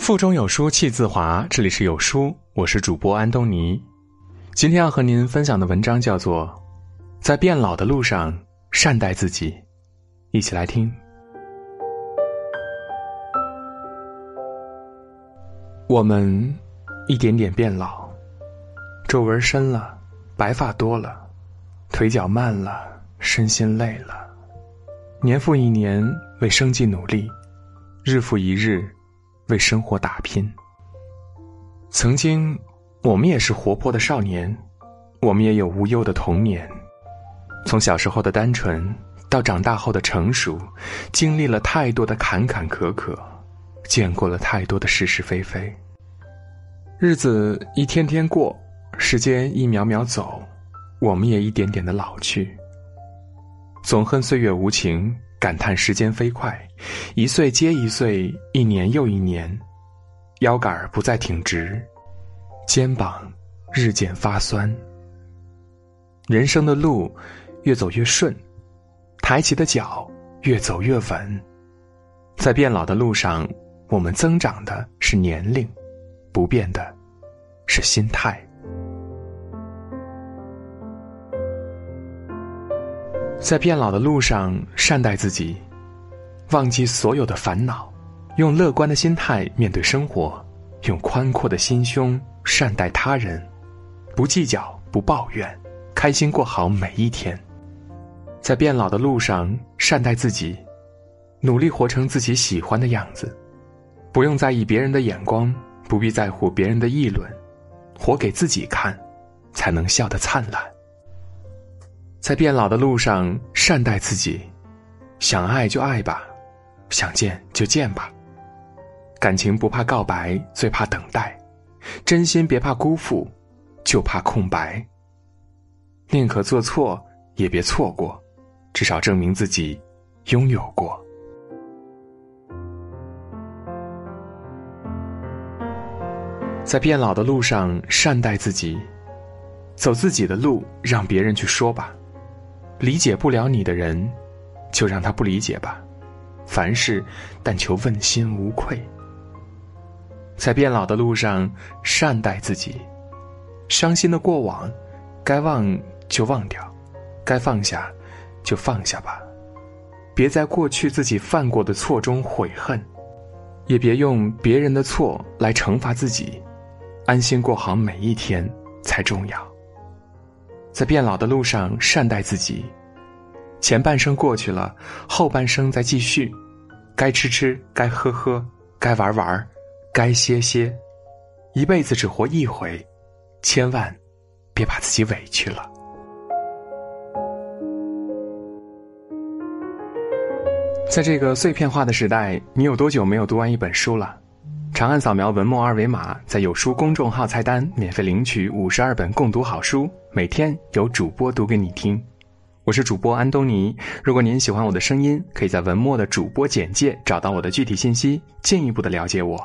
腹中有书气自华，这里是有书，我是主播安东尼。今天要和您分享的文章叫做《在变老的路上善待自己》，一起来听。我们一点点变老，皱纹深了，白发多了，腿脚慢了，身心累了，年复一年为生计努力，日复一日为生活打拼。曾经，我们也是活泼的少年，我们也有无忧的童年。从小时候的单纯到长大后的成熟，经历了太多的坎坎坷坷。见过了太多的是是非非，日子一天天过，时间一秒秒走，我们也一点点的老去。总恨岁月无情，感叹时间飞快，一岁接一岁，一年又一年，腰杆不再挺直，肩膀日渐发酸。人生的路越走越顺，抬起的脚越走越稳，在变老的路上。我们增长的是年龄，不变的是心态。在变老的路上，善待自己，忘记所有的烦恼，用乐观的心态面对生活，用宽阔的心胸善待他人，不计较，不抱怨，开心过好每一天。在变老的路上，善待自己，努力活成自己喜欢的样子。不用在意别人的眼光，不必在乎别人的议论，活给自己看，才能笑得灿烂。在变老的路上，善待自己，想爱就爱吧，想见就见吧。感情不怕告白，最怕等待；真心别怕辜负，就怕空白。宁可做错，也别错过，至少证明自己拥有过。在变老的路上，善待自己，走自己的路，让别人去说吧。理解不了你的人，就让他不理解吧。凡事但求问心无愧。在变老的路上，善待自己，伤心的过往，该忘就忘掉，该放下就放下吧。别在过去自己犯过的错中悔恨，也别用别人的错来惩罚自己。安心过好每一天才重要。在变老的路上，善待自己。前半生过去了，后半生再继续。该吃吃，该喝喝，该玩玩，该歇歇。一辈子只活一回，千万别把自己委屈了。在这个碎片化的时代，你有多久没有读完一本书了？长按扫描文末二维码，在有书公众号菜单免费领取五十二本共读好书，每天有主播读给你听。我是主播安东尼。如果您喜欢我的声音，可以在文末的主播简介找到我的具体信息，进一步的了解我。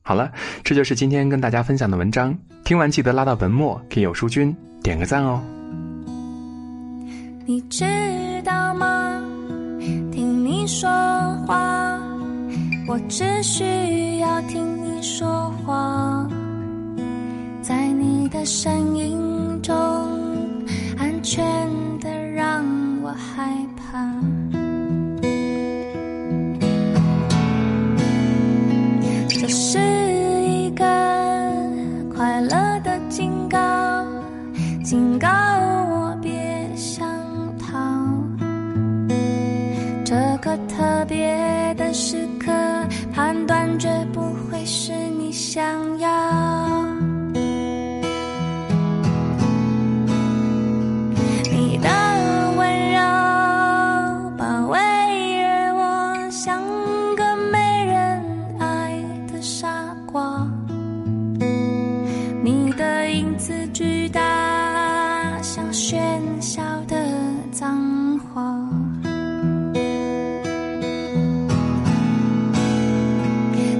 好了，这就是今天跟大家分享的文章。听完记得拉到文末给有书君点个赞哦。你知道吗？听你说，只需。要听你说话，在你的声音中，安全的让我害怕。这是一个快乐的警告，警告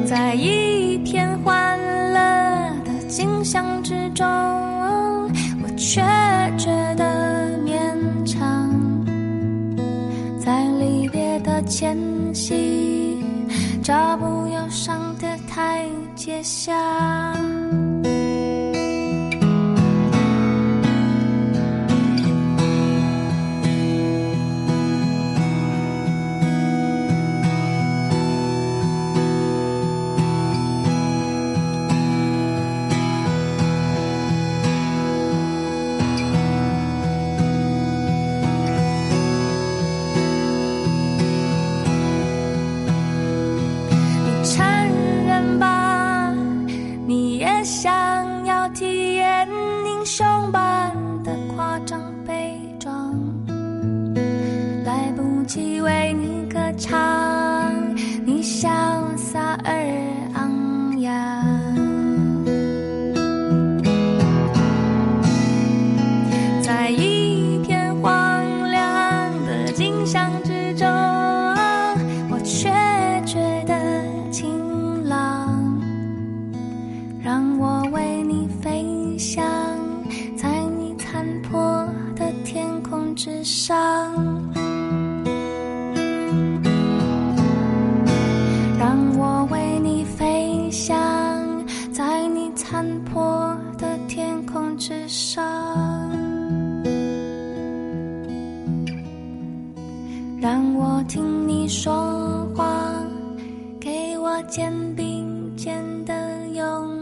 在一片欢乐的景象之中我却觉得勉强在离别的前夕找不到上的台阶下。唱你潇洒而昂扬在一片荒凉的景象之中我却觉得晴朗让我为你飞翔。说话，给我肩并肩的拥抱。